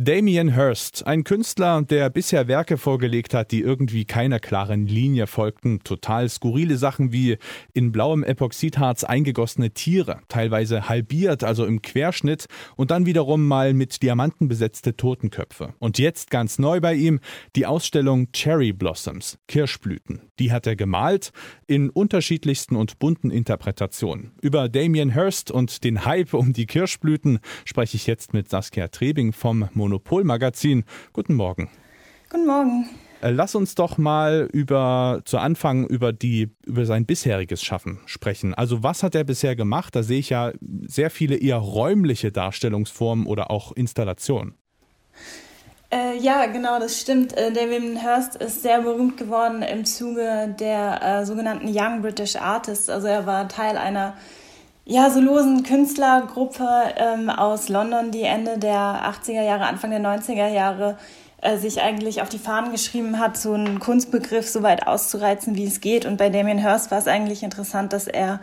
Damien Hirst, ein Künstler, der bisher Werke vorgelegt hat, die irgendwie keiner klaren Linie folgten. Total skurrile Sachen wie in blauem Epoxidharz eingegossene Tiere, teilweise halbiert, also im Querschnitt, und dann wiederum mal mit Diamanten besetzte Totenköpfe. Und jetzt ganz neu bei ihm die Ausstellung Cherry Blossoms, Kirschblüten. Die hat er gemalt in unterschiedlichsten und bunten Interpretationen. Über Damien Hirst und den Hype um die Kirschblüten spreche ich jetzt mit Saskia Trebing vom Monopol-Magazin. Guten Morgen. Guten Morgen. Äh, lass uns doch mal über zu Anfang über die über sein bisheriges Schaffen sprechen. Also was hat er bisher gemacht? Da sehe ich ja sehr viele eher räumliche Darstellungsformen oder auch Installationen. Äh, ja, genau, das stimmt. Äh, David Hurst ist sehr berühmt geworden im Zuge der äh, sogenannten Young British Artists. Also er war Teil einer ja, so losen Künstlergruppe ähm, aus London, die Ende der 80er Jahre, Anfang der 90er Jahre äh, sich eigentlich auf die Fahnen geschrieben hat, so einen Kunstbegriff so weit auszureizen, wie es geht. Und bei Damien Hirst war es eigentlich interessant, dass er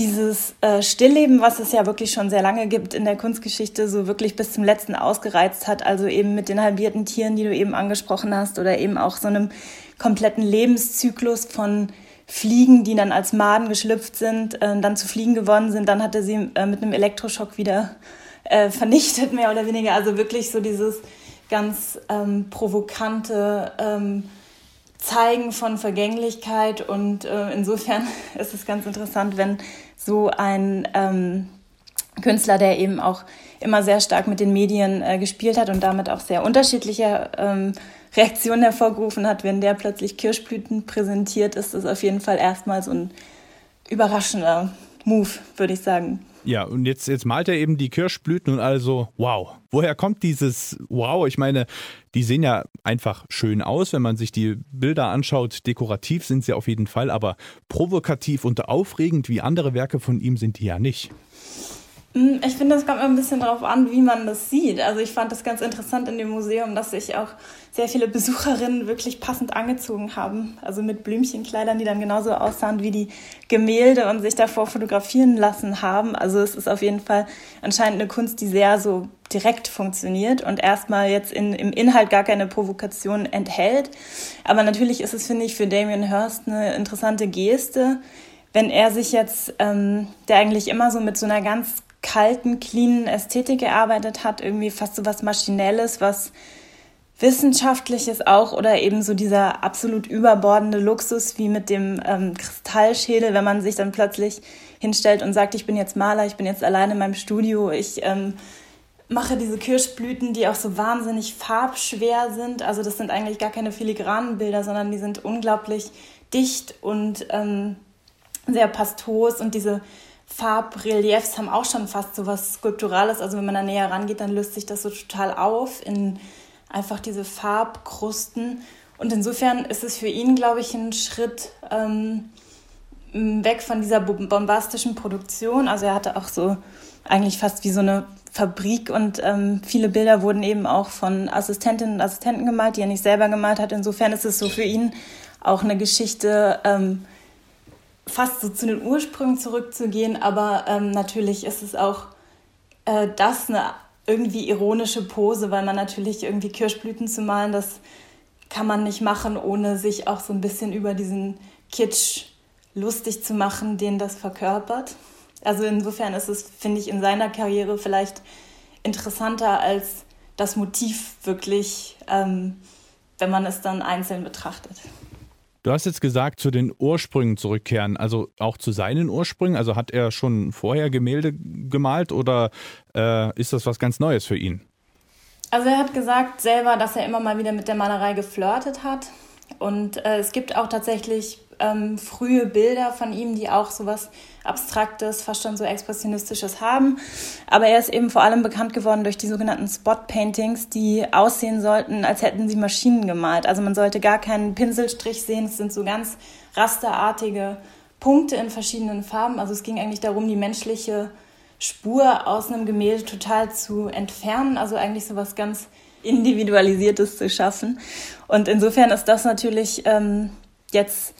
dieses äh, Stillleben, was es ja wirklich schon sehr lange gibt in der Kunstgeschichte, so wirklich bis zum letzten ausgereizt hat. Also eben mit den halbierten Tieren, die du eben angesprochen hast, oder eben auch so einem kompletten Lebenszyklus von Fliegen, die dann als Maden geschlüpft sind, äh, dann zu Fliegen geworden sind. Dann hat er sie äh, mit einem Elektroschock wieder äh, vernichtet, mehr oder weniger. Also wirklich so dieses ganz ähm, provokante ähm, Zeigen von Vergänglichkeit. Und äh, insofern ist es ganz interessant, wenn so ein ähm, Künstler, der eben auch immer sehr stark mit den Medien äh, gespielt hat und damit auch sehr unterschiedliche ähm, Reaktionen hervorgerufen hat, wenn der plötzlich Kirschblüten präsentiert, ist das auf jeden Fall erstmal so ein überraschender Move, würde ich sagen. Ja, und jetzt, jetzt malt er eben die Kirschblüten und also, wow. Woher kommt dieses Wow? Ich meine, die sehen ja einfach schön aus, wenn man sich die Bilder anschaut. Dekorativ sind sie auf jeden Fall, aber provokativ und aufregend wie andere Werke von ihm sind die ja nicht. Hm, ich finde, das kommt ein bisschen darauf an, wie man das sieht. Also ich fand das ganz interessant in dem Museum, dass sich auch sehr viele Besucherinnen wirklich passend angezogen haben. Also mit Blümchenkleidern, die dann genauso aussahen wie die Gemälde und sich davor fotografieren lassen haben. Also es ist auf jeden Fall anscheinend eine Kunst, die sehr so direkt funktioniert und erstmal jetzt in, im Inhalt gar keine Provokation enthält. Aber natürlich ist es, finde ich, für Damien Hirst eine interessante Geste, wenn er sich jetzt, ähm, der eigentlich immer so mit so einer ganz kalten, cleanen Ästhetik gearbeitet hat, irgendwie fast so was Maschinelles, was Wissenschaftliches auch oder eben so dieser absolut überbordende Luxus wie mit dem ähm, Kristallschädel, wenn man sich dann plötzlich hinstellt und sagt, ich bin jetzt Maler, ich bin jetzt allein in meinem Studio, ich ähm, mache diese Kirschblüten, die auch so wahnsinnig farbschwer sind. Also das sind eigentlich gar keine filigranen Bilder, sondern die sind unglaublich dicht und ähm, sehr pastos und diese Farbreliefs haben auch schon fast so was Skulpturales. Also wenn man da näher rangeht, dann löst sich das so total auf in einfach diese Farbkrusten. Und insofern ist es für ihn, glaube ich, ein Schritt ähm, weg von dieser bombastischen Produktion. Also er hatte auch so eigentlich fast wie so eine Fabrik und ähm, viele Bilder wurden eben auch von Assistentinnen und Assistenten gemalt, die er nicht selber gemalt hat. Insofern ist es so für ihn auch eine Geschichte, ähm, fast so zu den Ursprüngen zurückzugehen, aber ähm, natürlich ist es auch äh, das eine irgendwie ironische Pose, weil man natürlich irgendwie Kirschblüten zu malen, das kann man nicht machen, ohne sich auch so ein bisschen über diesen Kitsch lustig zu machen, den das verkörpert. Also insofern ist es, finde ich, in seiner Karriere vielleicht interessanter als das Motiv wirklich, ähm, wenn man es dann einzeln betrachtet. Du hast jetzt gesagt, zu den Ursprüngen zurückkehren, also auch zu seinen Ursprüngen. Also hat er schon vorher Gemälde gemalt oder äh, ist das was ganz Neues für ihn? Also er hat gesagt selber, dass er immer mal wieder mit der Malerei geflirtet hat. Und äh, es gibt auch tatsächlich ähm, frühe Bilder von ihm, die auch sowas Abstraktes, fast schon so Expressionistisches haben. Aber er ist eben vor allem bekannt geworden durch die sogenannten Spot-Paintings, die aussehen sollten, als hätten sie Maschinen gemalt. Also man sollte gar keinen Pinselstrich sehen. Es sind so ganz rasterartige Punkte in verschiedenen Farben. Also es ging eigentlich darum, die menschliche Spur aus einem Gemälde total zu entfernen. Also eigentlich so was ganz Individualisiertes zu schaffen. Und insofern ist das natürlich ähm, jetzt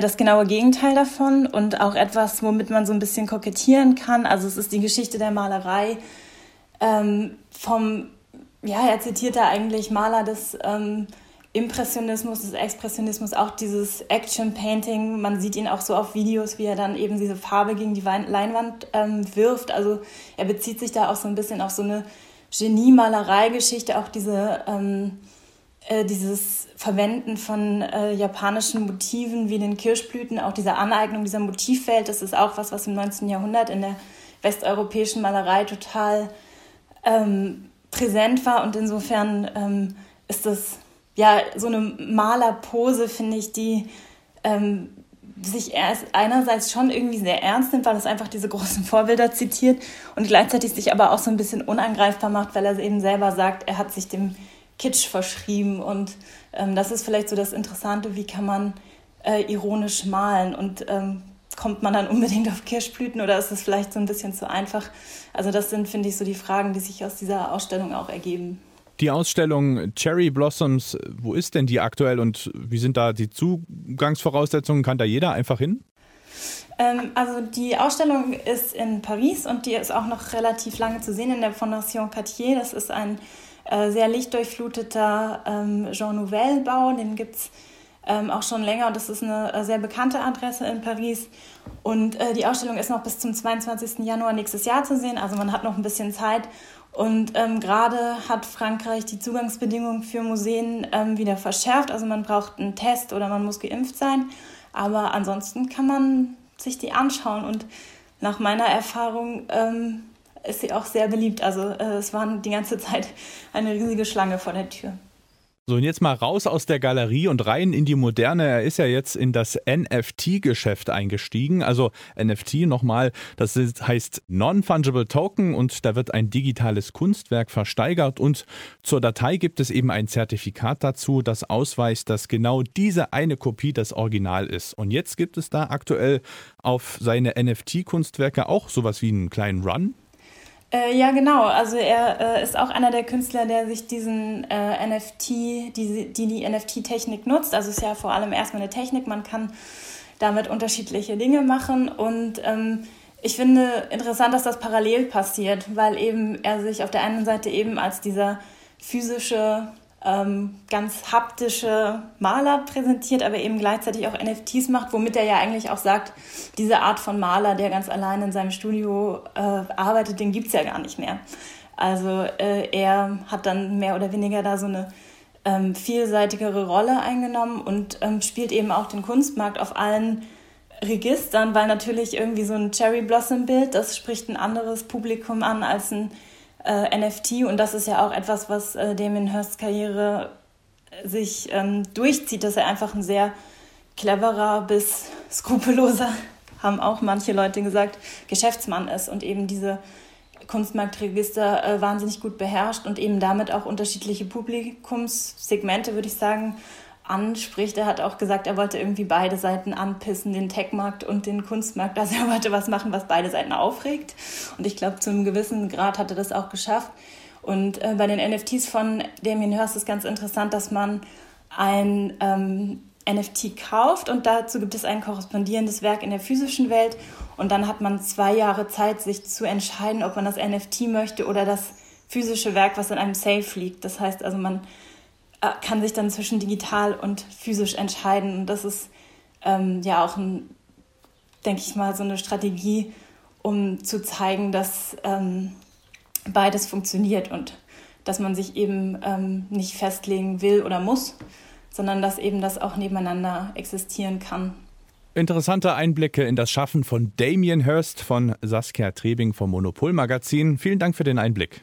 das genaue Gegenteil davon und auch etwas, womit man so ein bisschen kokettieren kann. Also es ist die Geschichte der Malerei ähm, vom, ja, er zitiert da eigentlich Maler des ähm, Impressionismus, des Expressionismus, auch dieses Action Painting. Man sieht ihn auch so auf Videos, wie er dann eben diese Farbe gegen die Leinwand ähm, wirft. Also er bezieht sich da auch so ein bisschen auf so eine Genie-Malerei-Geschichte, auch diese ähm, äh, dieses Verwenden von äh, japanischen Motiven wie den Kirschblüten, auch diese Aneignung dieser Motivwelt, das ist auch was, was im 19. Jahrhundert in der westeuropäischen Malerei total ähm, präsent war. Und insofern ähm, ist das ja so eine Malerpose, finde ich, die ähm, sich erst einerseits schon irgendwie sehr ernst nimmt, weil es einfach diese großen Vorbilder zitiert und gleichzeitig sich aber auch so ein bisschen unangreifbar macht, weil er eben selber sagt, er hat sich dem Kitsch verschrieben. Und ähm, das ist vielleicht so das Interessante, wie kann man äh, ironisch malen und ähm, kommt man dann unbedingt auf Kirschblüten oder ist es vielleicht so ein bisschen zu einfach? Also das sind, finde ich, so die Fragen, die sich aus dieser Ausstellung auch ergeben. Die Ausstellung Cherry Blossoms, wo ist denn die aktuell und wie sind da die Zugangsvoraussetzungen? Kann da jeder einfach hin? Ähm, also die Ausstellung ist in Paris und die ist auch noch relativ lange zu sehen in der Fondation Cartier. Das ist ein äh, sehr lichtdurchfluteter ähm, Jean Nouvel-Bau. Den gibt es ähm, auch schon länger und das ist eine äh, sehr bekannte Adresse in Paris. Und äh, die Ausstellung ist noch bis zum 22. Januar nächstes Jahr zu sehen, also man hat noch ein bisschen Zeit. Und ähm, gerade hat Frankreich die Zugangsbedingungen für Museen ähm, wieder verschärft. Also man braucht einen Test oder man muss geimpft sein. Aber ansonsten kann man sich die anschauen. Und nach meiner Erfahrung ähm, ist sie auch sehr beliebt. Also äh, es waren die ganze Zeit eine riesige Schlange vor der Tür. So, und jetzt mal raus aus der Galerie und rein in die Moderne. Er ist ja jetzt in das NFT-Geschäft eingestiegen. Also NFT nochmal, das heißt Non-Fungible Token und da wird ein digitales Kunstwerk versteigert und zur Datei gibt es eben ein Zertifikat dazu, das ausweist, dass genau diese eine Kopie das Original ist. Und jetzt gibt es da aktuell auf seine NFT-Kunstwerke auch sowas wie einen kleinen Run. Äh, ja, genau. Also er äh, ist auch einer der Künstler, der sich diesen äh, NFT, die die, die NFT-Technik nutzt. Also es ist ja vor allem erstmal eine Technik. Man kann damit unterschiedliche Dinge machen. Und ähm, ich finde interessant, dass das parallel passiert, weil eben er sich auf der einen Seite eben als dieser physische ähm, ganz haptische Maler präsentiert, aber eben gleichzeitig auch NFTs macht, womit er ja eigentlich auch sagt, diese Art von Maler, der ganz allein in seinem Studio äh, arbeitet, den gibt es ja gar nicht mehr. Also äh, er hat dann mehr oder weniger da so eine ähm, vielseitigere Rolle eingenommen und ähm, spielt eben auch den Kunstmarkt auf allen Registern, weil natürlich irgendwie so ein Cherry Blossom Bild, das spricht ein anderes Publikum an als ein äh, NFT und das ist ja auch etwas, was äh, Damien Hirsts Karriere äh, sich ähm, durchzieht, dass er einfach ein sehr cleverer bis skrupelloser, haben auch manche Leute gesagt, Geschäftsmann ist und eben diese Kunstmarktregister äh, wahnsinnig gut beherrscht und eben damit auch unterschiedliche Publikumssegmente, würde ich sagen, anspricht. Er hat auch gesagt, er wollte irgendwie beide Seiten anpissen, den Tech-Markt und den Kunstmarkt. Also er wollte was machen, was beide Seiten aufregt. Und ich glaube, zu einem gewissen Grad hat er das auch geschafft. Und äh, bei den NFTs von Damien Hirst ist ganz interessant, dass man ein ähm, NFT kauft und dazu gibt es ein korrespondierendes Werk in der physischen Welt. Und dann hat man zwei Jahre Zeit, sich zu entscheiden, ob man das NFT möchte oder das physische Werk, was in einem Safe liegt. Das heißt also, man kann sich dann zwischen digital und physisch entscheiden. Und das ist ähm, ja auch, ein, denke ich mal, so eine Strategie, um zu zeigen, dass ähm, beides funktioniert und dass man sich eben ähm, nicht festlegen will oder muss, sondern dass eben das auch nebeneinander existieren kann. Interessante Einblicke in das Schaffen von Damien Hirst von Saskia Trebing vom Monopol Magazin. Vielen Dank für den Einblick.